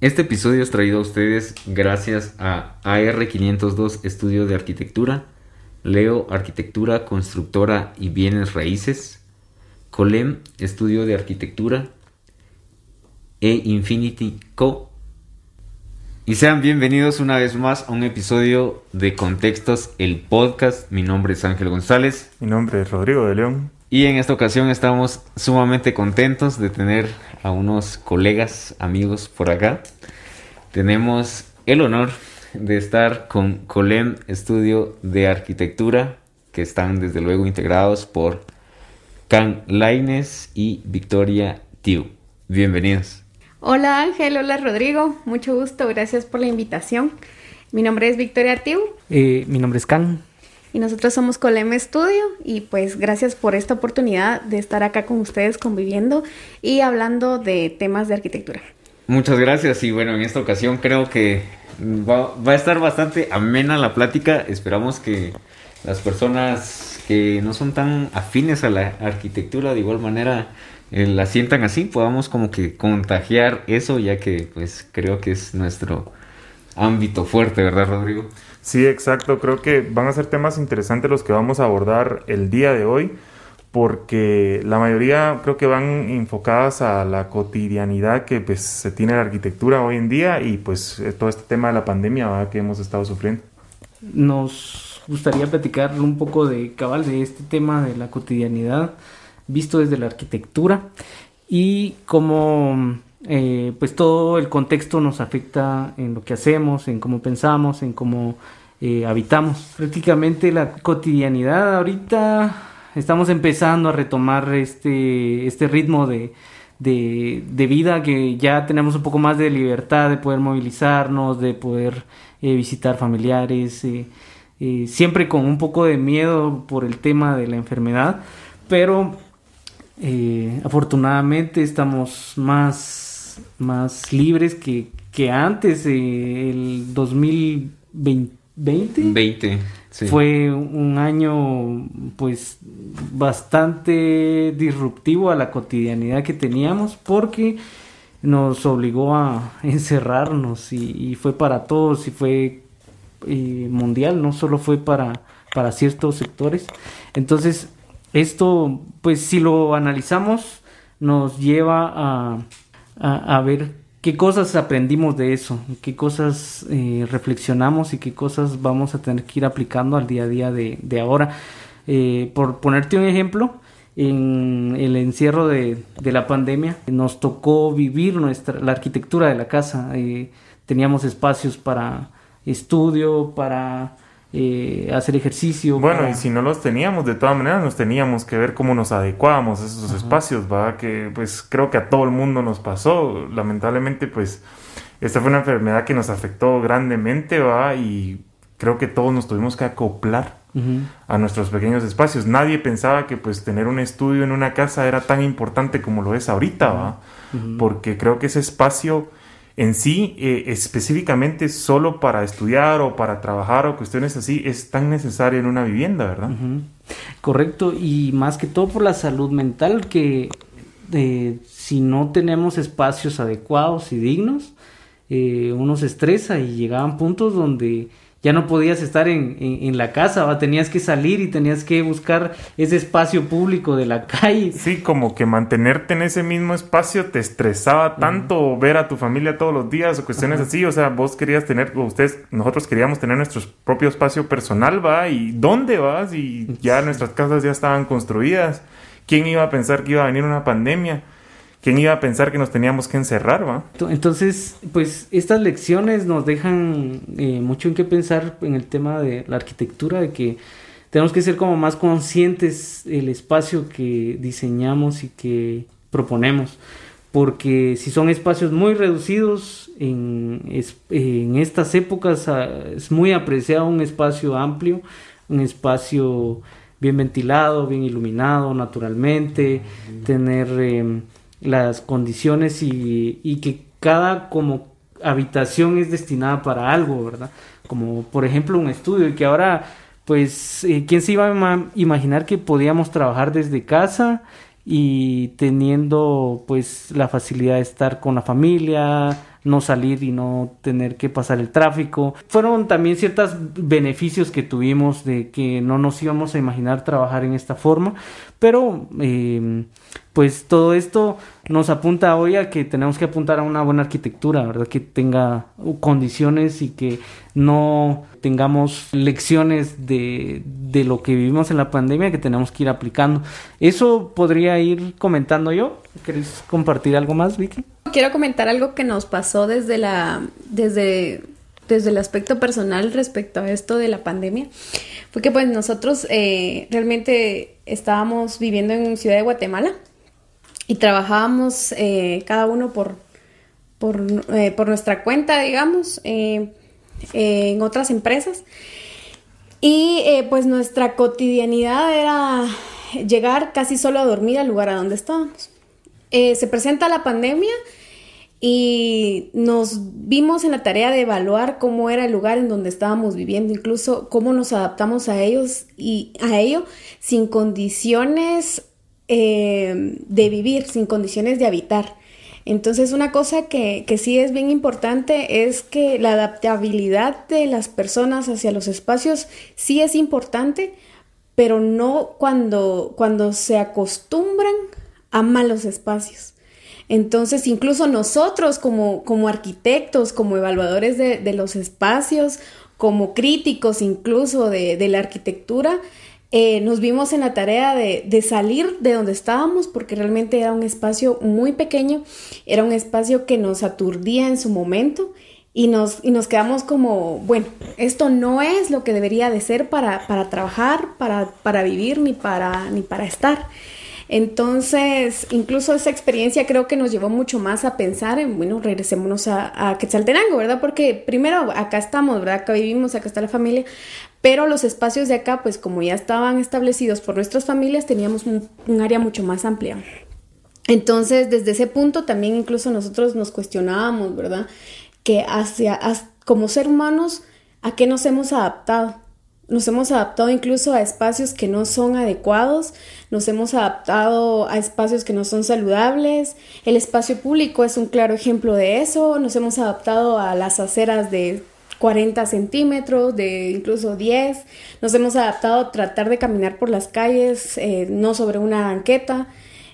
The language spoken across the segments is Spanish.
Este episodio es traído a ustedes gracias a AR502 Estudio de Arquitectura, Leo Arquitectura, Constructora y Bienes Raíces, Colem Estudio de Arquitectura e Infinity Co. Y sean bienvenidos una vez más a un episodio de Contextos, el podcast. Mi nombre es Ángel González. Mi nombre es Rodrigo de León. Y en esta ocasión estamos sumamente contentos de tener a unos colegas, amigos por acá. Tenemos el honor de estar con Colem Estudio de Arquitectura, que están desde luego integrados por Can Laines y Victoria Tiu. Bienvenidos. Hola Ángel, hola Rodrigo, mucho gusto, gracias por la invitación. Mi nombre es Victoria Tiu. Eh, mi nombre es Can. Y nosotros somos Colem Estudio y pues gracias por esta oportunidad de estar acá con ustedes conviviendo y hablando de temas de arquitectura. Muchas gracias y bueno, en esta ocasión creo que va, a estar bastante amena la plática. Esperamos que las personas que no son tan afines a la arquitectura de igual manera eh, la sientan así, podamos como que contagiar eso ya que pues creo que es nuestro ámbito fuerte, ¿verdad Rodrigo? Sí, exacto. Creo que van a ser temas interesantes los que vamos a abordar el día de hoy, porque la mayoría creo que van enfocadas a la cotidianidad que pues, se tiene la arquitectura hoy en día y pues eh, todo este tema de la pandemia que hemos estado sufriendo. Nos gustaría platicar un poco de cabal de este tema de la cotidianidad visto desde la arquitectura y cómo eh, pues todo el contexto nos afecta en lo que hacemos, en cómo pensamos, en cómo eh, habitamos. Prácticamente la cotidianidad ahorita estamos empezando a retomar este, este ritmo de, de, vida que ya tenemos un poco más de libertad de poder movilizarnos, de poder eh, visitar familiares, siempre con un poco de miedo por el tema de la enfermedad, pero afortunadamente estamos más más, libres que, que antes, eh, el 2020. 20, Fue un año pues bastante disruptivo a la cotidianidad que teníamos porque nos obligó a encerrarnos y, fue para todos y fue eh, mundial, no solo fue para, para ciertos sectores. Entonces, esto, pues si lo analizamos, nos lleva a, a, ver qué cosas aprendimos de eso, qué cosas eh, reflexionamos y qué cosas vamos a tener que ir aplicando al día a día de, de ahora. Eh, por ponerte un ejemplo, en el encierro de, de, la pandemia nos tocó vivir nuestra, la arquitectura de la casa. Eh, teníamos espacios para estudio, para eh, hacer ejercicio. Bueno, y si no los teníamos, de todas maneras nos teníamos que ver cómo nos adecuábamos a esos espacios, ¿va? Que pues creo que a todo el mundo nos pasó. Lamentablemente, pues esta fue una enfermedad que nos afectó grandemente, ¿va? Y creo que todos nos tuvimos que acoplar a nuestros pequeños espacios. Nadie pensaba que pues tener un estudio en una casa era tan importante como lo es ahorita, ¿va? Porque creo que ese espacio en sí, eh, específicamente solo para estudiar o para trabajar o cuestiones así, es tan necesario en una vivienda, ¿verdad? Correcto, y más que todo por la salud mental, que eh, si no tenemos espacios adecuados y dignos, eh, uno se estresa y llegaban puntos donde ya no podías estar en, en, la casa, ¿va? tenías que salir y tenías que buscar ese espacio público de la calle. Sí, como que mantenerte en ese mismo espacio te estresaba tanto ver a tu familia todos los días o cuestiones así, o sea, vos querías tener, ustedes, nosotros queríamos tener nuestro propio espacio personal, ¿va? ¿Y dónde vas? Y ya nuestras casas ya estaban construidas. ¿Quién iba a pensar que iba a venir una pandemia? ¿Quién iba a pensar que nos teníamos que encerrar, va? Entonces, pues estas lecciones nos dejan eh, mucho en qué pensar en el tema de la arquitectura, de que tenemos que ser como más conscientes del espacio que diseñamos y que proponemos. Porque si son espacios muy reducidos, en, en estas épocas ah, es muy apreciado un espacio amplio, un espacio bien ventilado, bien iluminado naturalmente, tener... Em, las condiciones y, que cada como habitación es destinada para algo, ¿verdad? Como por ejemplo un estudio y que ahora pues eh, quién se iba a imaginar que podíamos trabajar desde casa y teniendo pues la facilidad de estar con la familia, no salir y no tener que pasar el tráfico. Fueron también ciertos beneficios que tuvimos de que no nos íbamos a imaginar trabajar en esta forma, pero eh, pues todo esto nos apunta hoy a que tenemos que apuntar a una buena arquitectura, ¿verdad? Que tenga condiciones y que no tengamos lecciones de, de lo que vivimos en la pandemia que tenemos que ir aplicando. Eso podría ir comentando yo. ¿Querés compartir algo más, Vicky? Quiero comentar algo que nos pasó desde la desde desde el aspecto personal respecto a esto de la pandemia, fue que pues nosotros eh, realmente estábamos viviendo en Ciudad de Guatemala y trabajábamos eh, cada uno por, por, eh, por, nuestra cuenta, digamos, en otras empresas. Y pues nuestra cotidianidad era llegar casi solo a dormir al lugar a donde estábamos. se presenta la pandemia y nos vimos en la tarea de evaluar cómo era el lugar en donde estábamos viviendo, incluso cómo nos adaptamos a ellos y a ello sin condiciones eh, de vivir, sin condiciones de habitar. Entonces una cosa que, que, sí es bien importante es que la adaptabilidad de las personas hacia los espacios sí es importante, pero no cuando, cuando se acostumbran a malos espacios. Entonces, incluso nosotros como, como arquitectos, como evaluadores de, los espacios, como críticos incluso de, la arquitectura, eh, nos vimos en la tarea de, salir de donde estábamos porque realmente era un espacio muy pequeño, era un espacio que nos aturdía en su momento y nos, y nos quedamos como, bueno, esto no es lo que debería de ser para, para trabajar, para, para vivir ni para, ni para estar. Entonces, incluso esa experiencia creo que nos llevó mucho más a pensar en, bueno, regresémonos a, a Quetzaltenango, ¿verdad? Porque primero acá estamos, ¿verdad? Acá vivimos, acá está la familia, pero los espacios de acá, pues como ya estaban establecidos por nuestras familias, teníamos un, área mucho más amplia. Entonces, desde ese punto también incluso nosotros nos cuestionábamos, ¿verdad? Que hacia, como ser humanos, ¿a qué nos hemos adaptado? Nos hemos adaptado incluso a espacios que no son adecuados, nos hemos adaptado a espacios que no son saludables. El espacio público es un claro ejemplo de eso. Nos hemos adaptado a las aceras de 40 centímetros, de incluso 10. Nos hemos adaptado a tratar de caminar por las calles, eh, no sobre una banqueta.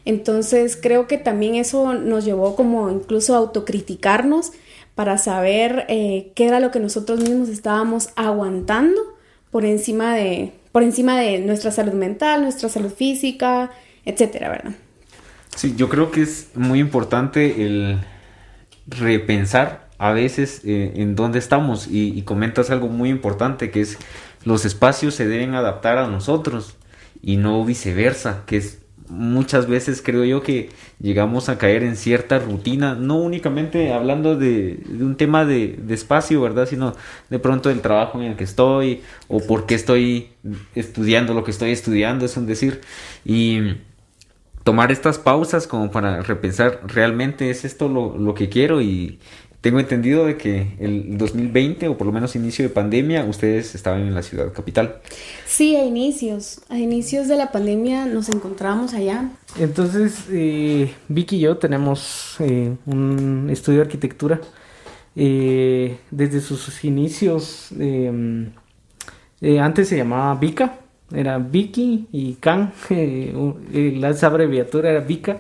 Entonces creo que también eso nos llevó como incluso a autocriticarnos para saber eh, qué era lo que nosotros mismos estábamos aguantando por encima de, por encima de nuestra salud mental, nuestra salud física, etcétera, ¿verdad? Sí, yo creo que es muy importante el repensar a veces eh, en dónde estamos y, comentas algo muy importante que es los espacios se deben adaptar a nosotros y no viceversa, que es muchas veces creo yo que llegamos a caer en cierta rutina, no únicamente hablando de, un tema de, espacio, ¿verdad? Sino de pronto del trabajo en el que estoy o por qué estoy estudiando lo que estoy estudiando, es un decir. Y tomar estas pausas como para repensar, ¿realmente es esto lo, lo que quiero? Y, tengo entendido de que el 2020 o por lo menos inicio de pandemia ustedes estaban en la ciudad capital. Sí, a inicios, a inicios de la pandemia nos encontramos allá. Entonces, eh, Vicky y yo tenemos eh, un estudio de arquitectura. Eh, desde sus inicios, em, antes se llamaba Vika, era Vicky y Can, la abreviatura era Vika.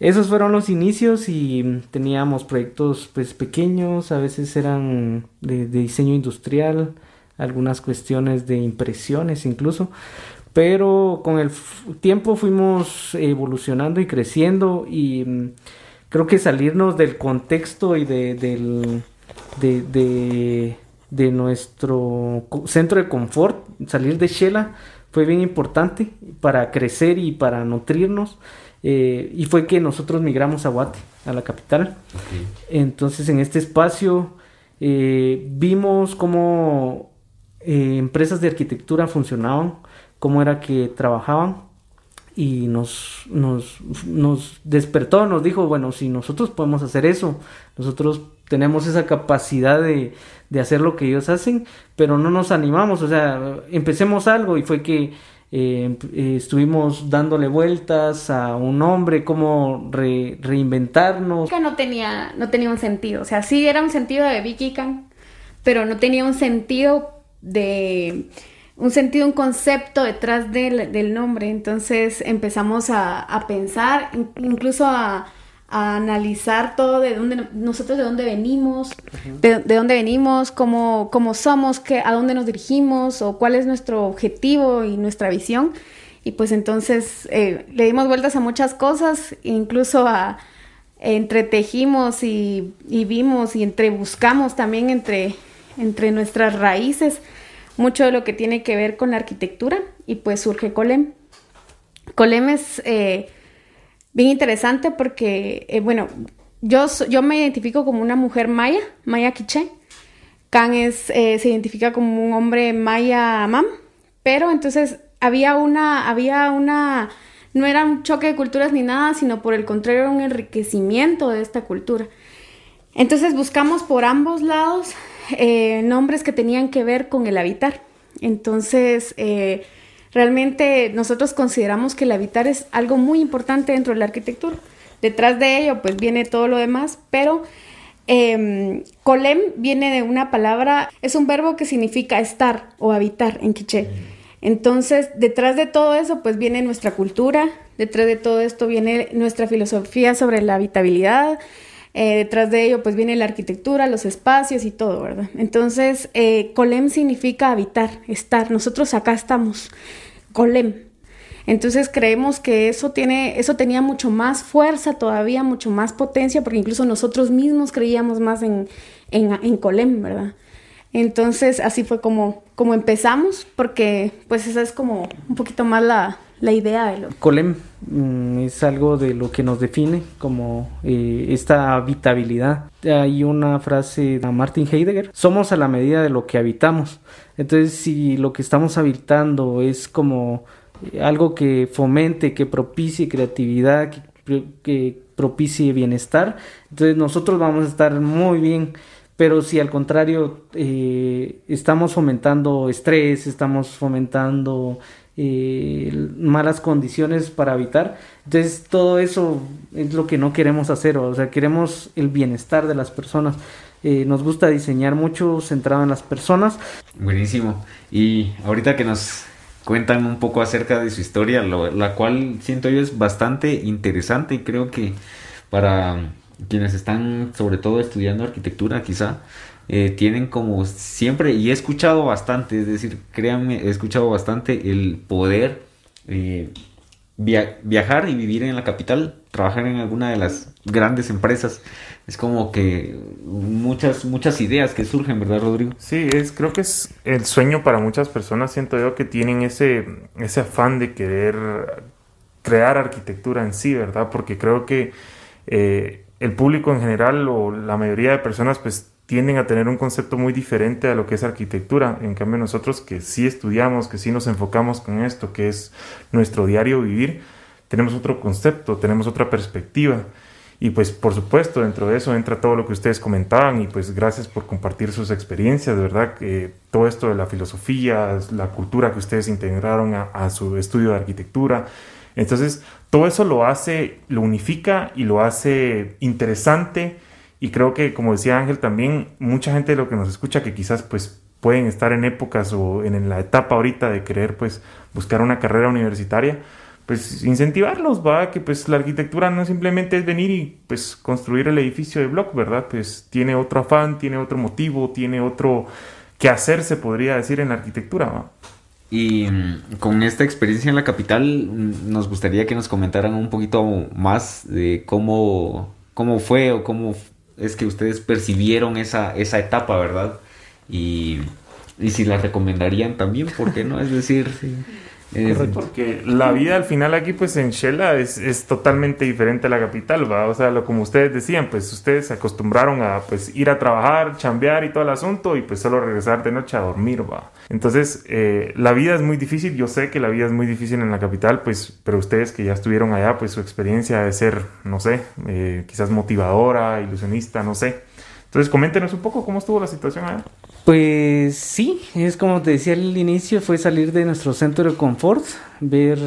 Esos fueron los inicios y teníamos proyectos pues pequeños, a veces eran de, diseño industrial, algunas cuestiones de impresiones incluso, pero con el tiempo fuimos evolucionando y creciendo y mm, creo que salirnos del contexto y de, del, de, de, nuestro centro de confort, salir de Shela fue bien importante para crecer y para nutrirnos. Eh, y fue que nosotros migramos a Guate, a la capital. Entonces en este espacio eh, vimos cómo eh, empresas de arquitectura funcionaban, cómo era que trabajaban y nos, nos, nos despertó, nos dijo, bueno, si nosotros podemos hacer eso, nosotros tenemos esa capacidad de, de hacer lo que ellos hacen, pero no nos animamos, o sea, empecemos algo y fue que eh, eh, estuvimos dándole vueltas a un nombre, cómo reinventarnos. No tenía, no tenía un sentido, o sea, sí era un sentido de Vicky Khan, pero no tenía un sentido de un sentido, un concepto detrás del, nombre. Entonces empezamos a, pensar, incluso a, analizar todo de dónde nosotros de dónde venimos, de, dónde venimos, cómo, cómo somos, qué, a dónde nos dirigimos o cuál es nuestro objetivo y nuestra visión. Y pues entonces eh, le dimos vueltas a muchas cosas, incluso a entretejimos y, y vimos y entrebuscamos también entre, entre nuestras raíces mucho de lo que tiene que ver con la arquitectura y pues surge Colem. Colem es eh, bien interesante porque, eh, bueno, yo, yo me identifico como una mujer maya, maya quiche. Can es, eh, se identifica como un hombre maya mam, pero entonces había una, había una, no era un choque de culturas ni nada, sino por el contrario era un enriquecimiento de esta cultura. Entonces buscamos por ambos lados eh, nombres que tenían que ver con el habitar. Entonces, realmente nosotros consideramos que el habitar es algo muy importante dentro de la arquitectura. Detrás de ello, pues viene todo lo demás, pero eh, colem viene de una palabra, es un verbo que significa estar o habitar en quiché. Entonces, detrás de todo eso, pues viene nuestra cultura, detrás de todo esto viene nuestra filosofía sobre la habitabilidad, eh, detrás de ello, pues viene la arquitectura, los espacios y todo, ¿verdad? Entonces, eh, Colem significa habitar, estar. Nosotros acá estamos. Colem. Entonces creemos que eso tiene, eso tenía mucho más fuerza todavía, mucho más potencia, porque incluso nosotros mismos creíamos más en, en, Colem, ¿verdad? Entonces así fue como, como empezamos, porque pues esa es como un poquito más la, la idea de lo... Colem mm, es algo de lo que nos define como eh, esta habitabilidad. Hay una frase de Martin Heidegger, somos a la medida de lo que habitamos. Entonces si lo que estamos habitando es como eh, algo que fomente, que propicie creatividad, que, propicie bienestar, entonces nosotros vamos a estar muy bien pero si al contrario eh, estamos fomentando estrés, estamos fomentando malas condiciones para habitar. Entonces todo eso es lo que no queremos hacer, o sea, queremos el bienestar de las personas. Eh, nos gusta diseñar mucho centrado en las personas. Buenísimo. Y ahorita que nos cuentan un poco acerca de su historia, la cual siento yo es bastante interesante y creo que para quienes están sobre todo estudiando arquitectura quizá eh, tienen como siempre, y he escuchado bastante, es decir, créanme, he escuchado bastante el poder eh, viajar y vivir en la capital, trabajar en alguna de las grandes empresas. Es como que muchas, muchas ideas que surgen, ¿verdad, Rodrigo? Sí, es, creo que es el sueño para muchas personas, siento yo, que tienen ese, ese afán de querer crear arquitectura en sí, ¿verdad? Porque creo que eh, el público en general o la mayoría de personas pues tienden a tener un concepto muy diferente a lo que es arquitectura. En cambio nosotros que sí estudiamos, que sí nos enfocamos con esto, que es nuestro diario vivir, tenemos otro concepto, tenemos otra perspectiva. Y pues por supuesto dentro de eso entra todo lo que ustedes comentaban y pues gracias por compartir sus experiencias, de verdad que todo esto de la filosofía, la cultura que ustedes integraron a, a su estudio de arquitectura. Entonces todo eso lo hace, lo unifica y lo hace interesante y creo que, como decía Ángel, también mucha gente de lo que nos escucha que quizás pues pueden estar en épocas o en, la etapa ahorita de querer pues buscar una carrera universitaria, pues incentivarlos, va, que pues la arquitectura no simplemente es venir y pues construir el edificio de block, ¿verdad? Pues tiene otro afán, tiene otro motivo, tiene otro que hacer, se podría decir, en la arquitectura, ¿va? Y mm, con esta experiencia en la capital, mm, nos gustaría que nos comentaran un poquito más de cómo, cómo fue o cómo es que ustedes percibieron esa, esa etapa, ¿verdad? Y, y si la recomendarían también, ¿por qué no? Es decir, porque la vida al final aquí pues en Shela es, es, totalmente diferente a la capital, ¿va? O sea, lo, como ustedes decían, pues ustedes se acostumbraron a pues ir a trabajar, chambear y todo el asunto y pues solo regresar de noche a dormir, ¿va? Entonces, eh, la vida es muy difícil, yo sé que la vida es muy difícil en la capital, pues, pero ustedes que ya estuvieron allá, pues su experiencia de ser, no sé, eh, quizás motivadora, ilusionista, no sé. Entonces, coméntenos un poco cómo estuvo la situación allá. Pues sí, es como te decía al inicio, fue salir de nuestro centro de confort, ver,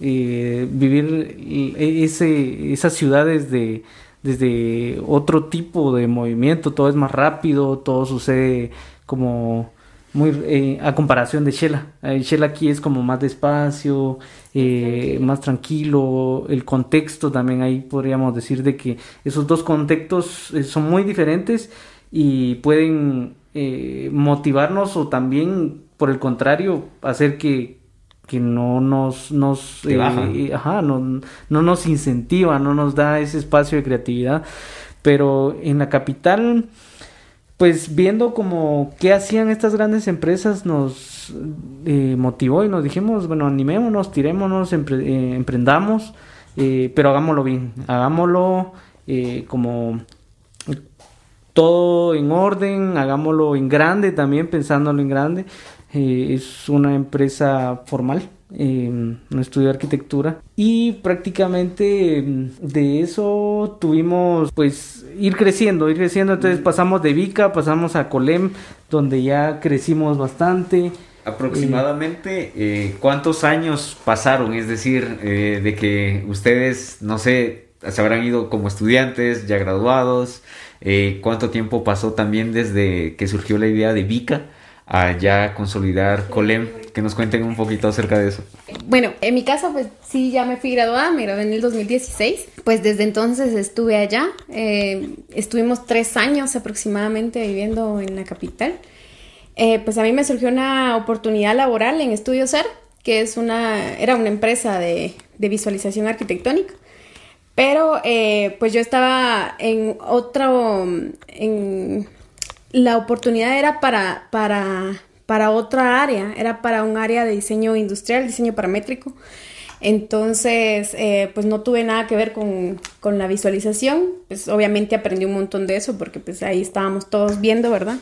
eh, vivir ese, esas ciudades de, desde otro tipo de movimiento, todo es más rápido, todo sucede como muy eh, a comparación de Shela. Eh, Shela aquí es como más despacio, eh, más tranquilo. El contexto también ahí podríamos decir de que esos dos contextos son muy diferentes y pueden motivarnos o también, por el contrario, hacer que, que no nos, nos ajá, no, no nos incentiva, no nos da ese espacio de creatividad. Pero en la capital pues viendo como qué hacían estas grandes empresas nos eh, motivó y nos dijimos, bueno, animémonos, tirémonos, eh, emprendamos, eh, pero hagámoslo bien, hagámoslo como todo en orden, hagámoslo en grande también, pensándolo en grande. es una empresa formal, en un estudio de arquitectura y prácticamente mm, de eso tuvimos pues ir creciendo, ir creciendo, entonces mm. pasamos de Vica, pasamos a Colem, donde ya crecimos bastante. Aproximadamente, eh, ¿cuántos años pasaron? Es decir, eh, de que ustedes, no sé, se habrán ido como estudiantes, ya graduados, eh, ¿cuánto tiempo pasó también desde que surgió la idea de Vica? a ya consolidar Colem, que nos cuenten un poquito acerca de eso. Bueno, en mi caso, pues sí, ya me fui graduada, me gradué en el 2016, pues desde entonces estuve allá, eh, estuvimos tres años aproximadamente viviendo en la capital. Eh, pues a mí me surgió una oportunidad laboral en Estudio Ser, que es una, era una empresa de, de visualización arquitectónica. Pero eh, pues yo estaba en otro, en la oportunidad era para, para, para otra área, era para un área de diseño industrial, diseño paramétrico. Entonces, eh, pues no tuve nada que ver con, la visualización. Pues obviamente aprendí un montón de eso porque pues ahí estábamos todos viendo, ¿verdad?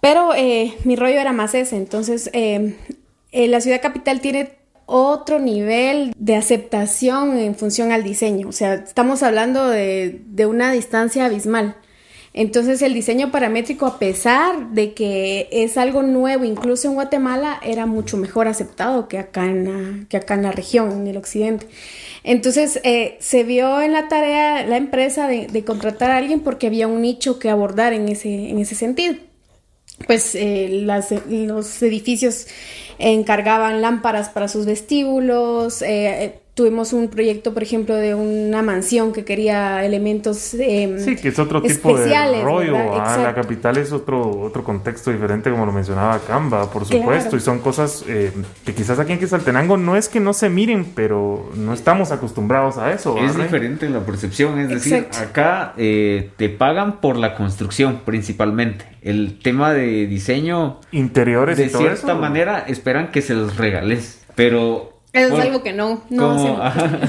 Pero eh, mi rollo era más ese. Entonces, eh, la ciudad capital tiene otro nivel de aceptación en función al diseño. O sea, estamos hablando de, de una distancia abismal. Entonces el diseño paramétrico, a pesar de que es algo nuevo, incluso en Guatemala, era mucho mejor aceptado que acá en la, que acá en la región, en el occidente. Entonces eh, se vio en la tarea la empresa de, de, contratar a alguien porque había un nicho que abordar en ese, en ese sentido. Pues eh, las, los edificios encargaban lámparas para sus vestíbulos, eh, tuvimos un proyecto, por ejemplo, de una mansión que quería elementos eh, Sí, que es otro tipo de rollo. Ah, la capital es otro, otro contexto diferente, como lo mencionaba Camba, por supuesto. Y son cosas eh, que quizás aquí en Quetzaltenango no es que no se miren, pero no estamos acostumbrados a eso. Es diferente la percepción. Es decir, acá eh, te pagan por la construcción principalmente. El tema de diseño... Interiores de cierta manera esperan que se los regales. Pero eso es algo que no, no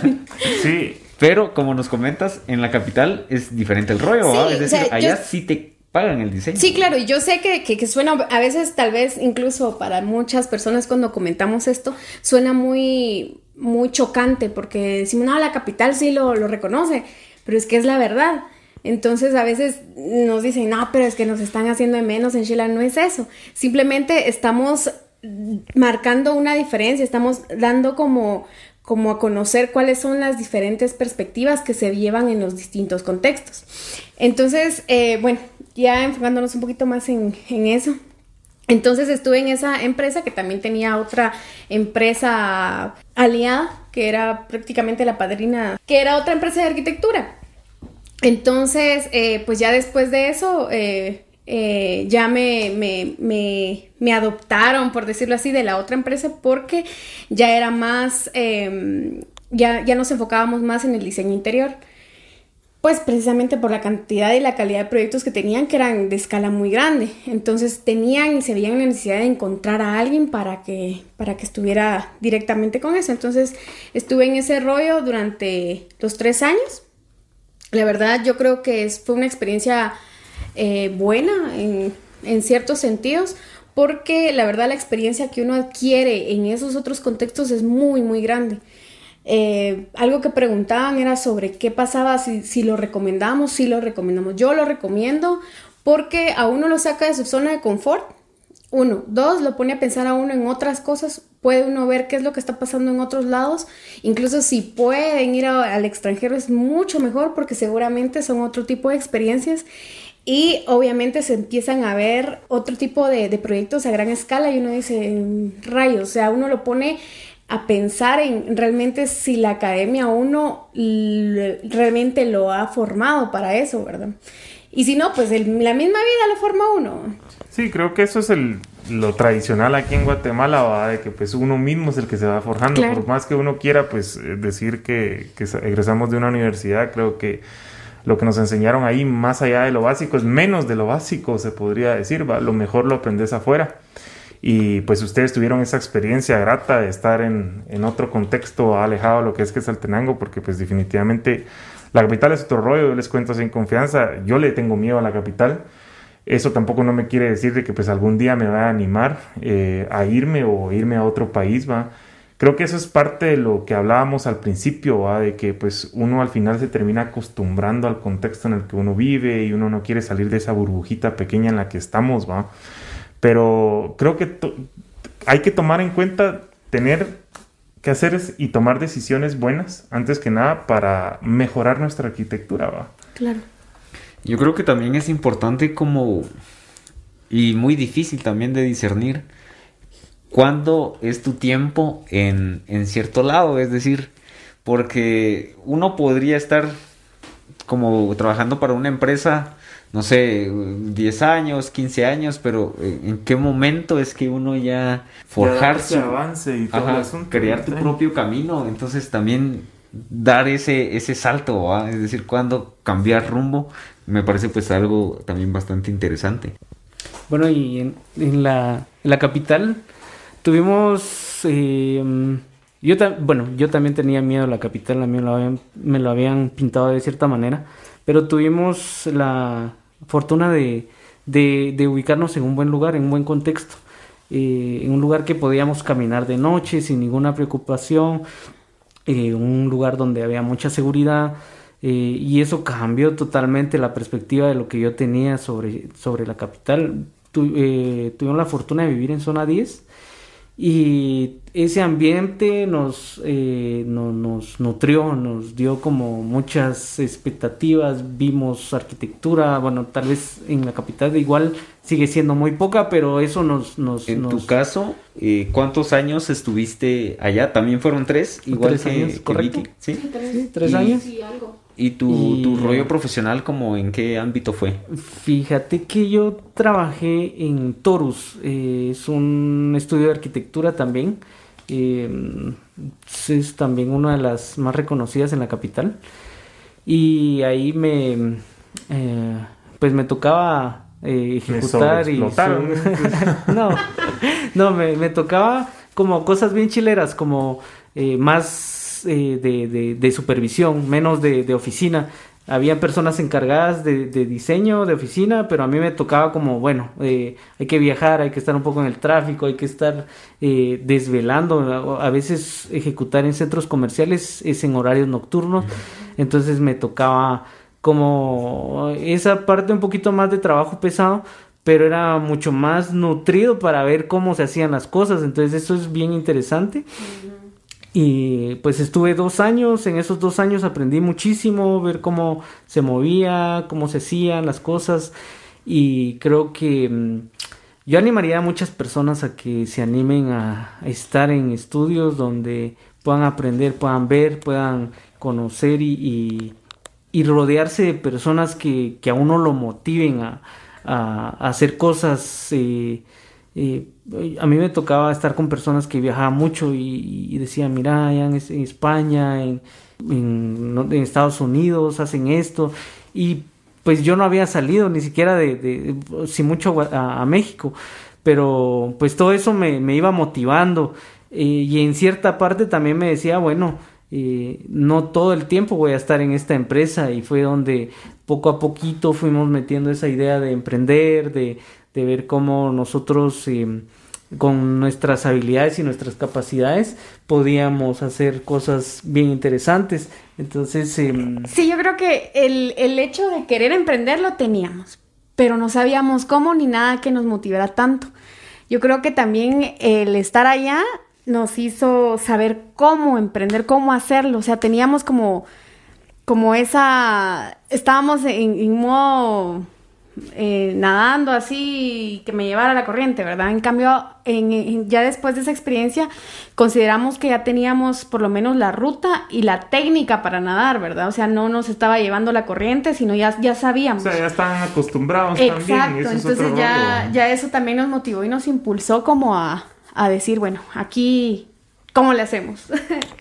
Sí. Pero como nos comentas, en la capital es diferente el rollo, Es decir, allá sí te pagan el diseño. Sí, claro, y yo sé que, que, suena, a veces tal vez incluso para muchas personas cuando comentamos esto, suena muy, muy chocante porque decimos, no, la capital sí lo, lo reconoce, pero es que es la verdad. Entonces a veces nos dicen, no, pero es que nos están haciendo de menos en Chile, no es eso. Simplemente estamos marcando una diferencia, estamos dando como, como a conocer cuáles son las diferentes perspectivas que se llevan en los distintos contextos. Entonces, eh, bueno, ya enfocándonos un poquito más en, en eso. Entonces estuve en esa empresa que también tenía otra empresa aliada, que era prácticamente la padrina, que era otra empresa de arquitectura. Entonces, eh, pues ya después de eso, eh, eh, ya me, me, adoptaron, por decirlo así, de la otra empresa porque ya era más, em, ya, ya nos enfocábamos más en el diseño interior. Pues precisamente por la cantidad y la calidad de proyectos que tenían, que eran de escala muy grande. Entonces tenían y se veían la necesidad de encontrar a alguien para que, para que estuviera directamente con eso. Entonces estuve en ese rollo durante los tres años. La verdad yo creo que fue una experiencia eh, buena en, en ciertos sentidos, porque la verdad la experiencia que uno adquiere en esos otros contextos es muy, muy grande. eh, algo que preguntaban era sobre qué pasaba si, si lo recomendamos, si lo recomendamos. Yo lo recomiendo porque a uno lo saca de su zona de confort. Uno. Dos, lo pone a pensar a uno en otras cosas. Puede uno ver qué es lo que está pasando en otros lados. Incluso si pueden ir al extranjero es mucho mejor porque seguramente son otro tipo de experiencias. Y obviamente se empiezan a ver otro tipo de, de proyectos a gran escala y uno dice, rayos, o sea, uno lo pone a pensar en realmente si la academia uno realmente lo ha formado para eso, ¿verdad? Y si no, pues la misma vida lo forma uno. Sí, creo que eso es el, lo tradicional aquí en Guatemala, ¿va? de que pues uno mismo es el que se va forjando. Por más que uno quiera pues eh, decir que, que egresamos de una universidad, creo que lo que nos enseñaron ahí, más allá de lo básico, es menos de lo básico, se podría decir, ¿va? lo mejor lo aprendes afuera. Y pues ustedes tuvieron esa experiencia grata de estar en, en otro contexto alejado de lo que es Quetzaltenango, porque pues definitivamente la capital es otro rollo, yo les cuento sin confianza, yo le tengo miedo a la capital. Eso tampoco no me quiere decir de que pues algún día me va a animar eh, a irme o irme a otro país, va. Creo que eso es parte de lo que hablábamos al principio, ¿va? de que pues uno al final se termina acostumbrando al contexto en el que uno vive y uno no quiere salir de esa burbujita pequeña en la que estamos, ¿va? Pero creo que hay que tomar en cuenta tener que hacer y tomar decisiones buenas, antes que nada, para mejorar nuestra arquitectura, ¿va? Claro. Yo creo que también es importante como, y muy difícil también de discernir, cuándo es tu tiempo en, en cierto lado, es decir, porque uno podría estar como trabajando para una empresa no sé, 10 años, 15 años, pero eh, ¿en qué momento es que uno ya forjar su avance y todo crear tu propio camino? Entonces también dar ese ese salto, es decir, cuando cambiar rumbo, me parece pues algo también bastante interesante. Bueno, y en, en, la, la, capital tuvimos eh, yo bueno, yo también tenía miedo a la capital, a mí me lo habían, me lo habían pintado de cierta manera, pero tuvimos la, fortuna de, ubicarnos en un buen lugar, en un buen contexto, eh, en un lugar que podíamos caminar de noche sin ninguna preocupación, eh, un lugar donde había mucha seguridad. Eh, y eso cambió totalmente la perspectiva de lo que yo tenía sobre, sobre la capital. tuvimos la fortuna de vivir en zona 10 y ese ambiente nos, eh, nos nutrió, nos dio como muchas expectativas, vimos arquitectura, bueno, tal vez en la capital igual sigue siendo muy poca, pero eso nos... nos en tu caso, eh, ¿cuántos años estuviste allá? ¿También fueron tres? Igual tres años, ¿sí? ¿Sí? tres, años. algo. ¿Y tu, rollo profesional como en qué ámbito fue? Fíjate que yo trabajé en Torus, eh, es un estudio de arquitectura también, eh, es también una de las más reconocidas en la capital. Y ahí me, eh, pues me tocaba ejecutar y... no, no me, me tocaba como cosas bien chileras, como más eh, de, de, supervisión, menos de, oficina. Había personas encargadas de, diseño, de oficina, pero a mí me tocaba como, bueno, eh, hay que viajar, hay que estar un poco en el tráfico, hay que estar eh, desvelando. A veces ejecutar en centros comerciales es en horarios nocturnos, entonces me tocaba como esa parte un poquito más de trabajo pesado, pero era mucho más nutrido para ver cómo se hacían las cosas, entonces eso es bien interesante. Y pues estuve dos años, en esos dos años aprendí muchísimo, ver cómo se movía, cómo se hacían las cosas y creo que mm, yo animaría a muchas personas a que se animen a, estar en estudios donde puedan aprender, puedan ver, puedan conocer y, y, rodearse de personas que, que, a uno lo motiven a, a, hacer cosas. Eh, eh, a mí me tocaba estar con personas que viajaban mucho y, decían, mira, allá en, España, en, Estados Unidos hacen esto. Y pues yo no había salido ni siquiera de, de si mucho a, México, pero pues todo eso me, iba motivando. Y en cierta parte también me decía, bueno, eh, no todo el tiempo voy a estar en esta empresa y fue donde poco a poquito fuimos metiendo esa idea de emprender, de, de ver cómo nosotros eh, con nuestras habilidades y nuestras capacidades podíamos hacer cosas bien interesantes. Entonces... Em, sí, yo creo que el, el hecho de querer emprender lo teníamos, pero no sabíamos cómo ni nada que nos motivara tanto. Yo creo que también el estar allá nos hizo saber cómo emprender, cómo hacerlo. O sea, teníamos como, como esa, estábamos en, en modo eh, nadando así que me llevara la corriente, ¿verdad? En cambio, en, ya después de esa experiencia, consideramos que ya teníamos por lo menos la ruta y la técnica para nadar, ¿verdad? O sea, no nos estaba llevando la corriente, sino ya, ya sabíamos. O sea, ya estaban acostumbrados Exacto, también. Exacto, entonces ya, ya eso también nos motivó y nos impulsó como a, a decir, bueno, aquí, ¿cómo le hacemos?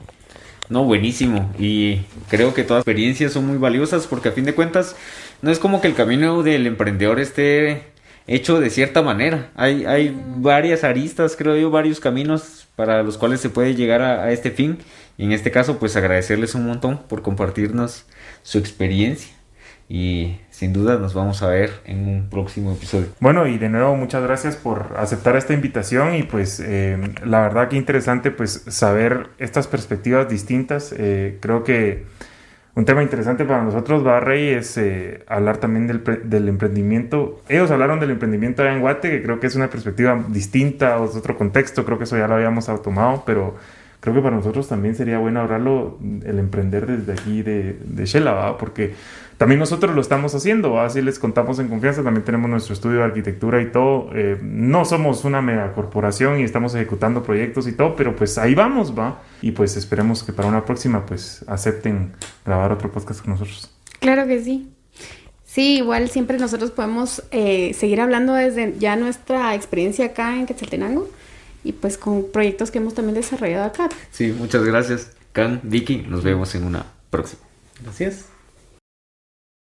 No, buenísimo. Y creo que todas las experiencias son muy valiosas porque a fin de cuentas no es como que el camino del emprendedor esté hecho de cierta manera. Hay, hay varias aristas, creo yo, varios caminos para los cuales se puede llegar a, este fin. Y en este caso, pues agradecerles un montón por compartirnos su experiencia. Y sin duda nos vamos a ver en un próximo episodio. Bueno, y de nuevo muchas gracias por aceptar esta invitación y pues eh, la verdad que interesante pues saber estas perspectivas distintas. Eh, creo que un tema interesante para nosotros, Barrey, es eh, hablar también del, del, emprendimiento. Ellos hablaron del emprendimiento en Guate, que creo que es una perspectiva distinta, es otro contexto, creo que eso ya lo habíamos tomado, pero creo que para nosotros también sería bueno hablarlo, el emprender desde aquí de, de Shela, porque también nosotros lo estamos haciendo, así les contamos en confianza, también tenemos nuestro estudio de arquitectura y todo. Eh, no somos una mega corporación y estamos ejecutando proyectos y todo, pero pues ahí vamos, va. Y pues esperemos que para una próxima pues acepten grabar otro podcast con nosotros. Claro que sí. Sí, igual siempre nosotros podemos eh, seguir hablando desde ya nuestra experiencia acá en Quetzaltenango y pues con proyectos que hemos también desarrollado acá. Sí, muchas gracias, Can, Vicky, nos vemos en una próxima. Gracias.